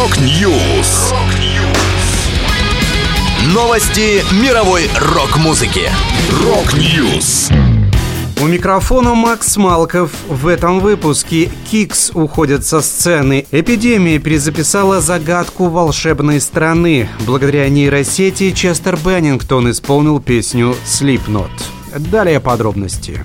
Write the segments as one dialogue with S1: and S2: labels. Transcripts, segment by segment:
S1: Rock News. Новости мировой рок-музыки. Rock News.
S2: У микрофона Макс Малков. В этом выпуске Kix уходят со сцены. Эпидемия перезаписала загадку волшебной страны. Благодаря нейросети Честер Беннингтон исполнил песню «Slipknot». Далее подробности.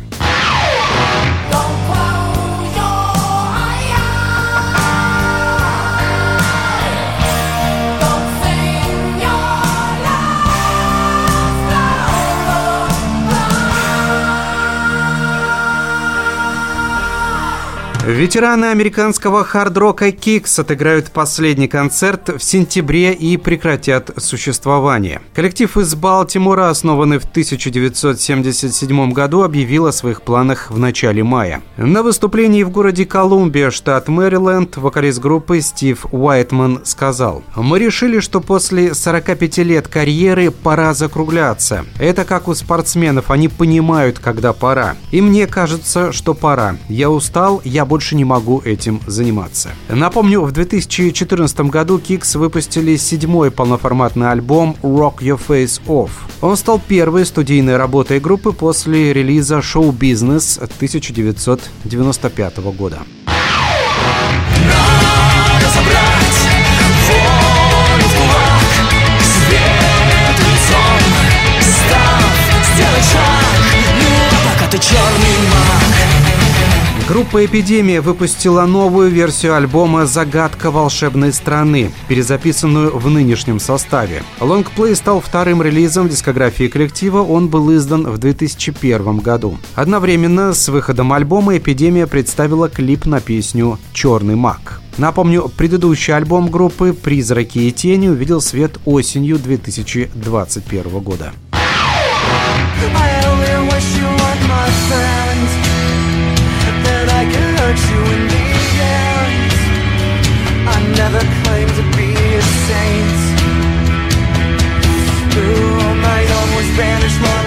S2: Ветераны американского хард-рока Kicks отыграют последний концерт в сентябре и прекратят существование. Коллектив из Балтимора, основанный в 1977 году, объявил о своих планах в начале мая. На выступлении в городе Колумбия, штат Мэриленд, вокалист группы Стив Уайтман сказал «Мы решили, что после 45 лет карьеры пора закругляться. Это как у спортсменов, они понимают, когда пора. И мне кажется, что пора. Я устал, я буду больше не могу этим заниматься. Напомню, в 2014 году Kicks выпустили седьмой полноформатный альбом Rock Your Face Off. Он стал первой студийной работой группы после релиза «Шоу Бизнес» 1995 года. Ну а черный маг. Группа «Эпидемия» выпустила новую версию альбома «Загадка волшебной страны», перезаписанную в нынешнем составе. Лонгплей стал вторым релизом дискографии коллектива, он был издан в 2001 году. Одновременно с выходом альбома «Эпидемия» представила клип на песню «Черный маг». Напомню, предыдущий альбом группы «Призраки и тени» увидел свет осенью 2021 года. hurt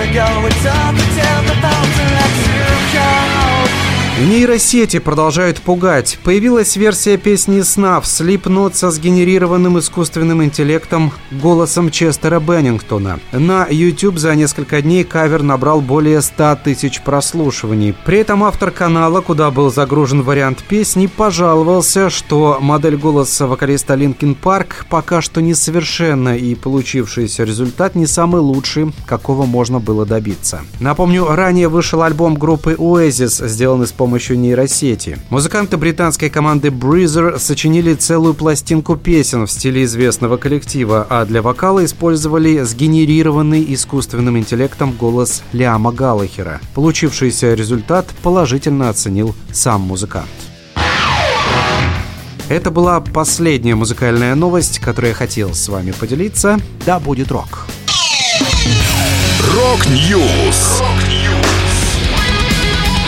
S2: ago. It's all Нейросети продолжают пугать. Появилась версия песни «Снав» Slipknot со сгенерированным искусственным интеллектом голосом Честера Беннингтона. На YouTube за несколько дней кавер набрал более 100 тысяч прослушиваний. При этом автор канала, куда был загружен вариант песни, пожаловался, что модель голоса вокалиста Linkin Park пока что несовершенна и получившийся результат не самый лучший, какого можно было добиться. Напомню, ранее вышел альбом группы Oasis, сделанный с помощью помощью нейросети. Музыканты британской команды Breezer сочинили целую пластинку песен в стиле известного коллектива, а для вокала использовали сгенерированный искусственным интеллектом голос Лиама Галлахера. Получившийся результат положительно оценил сам музыкант. Это была последняя музыкальная новость, которую я хотел с вами поделиться. Да будет рок!
S1: Rock News!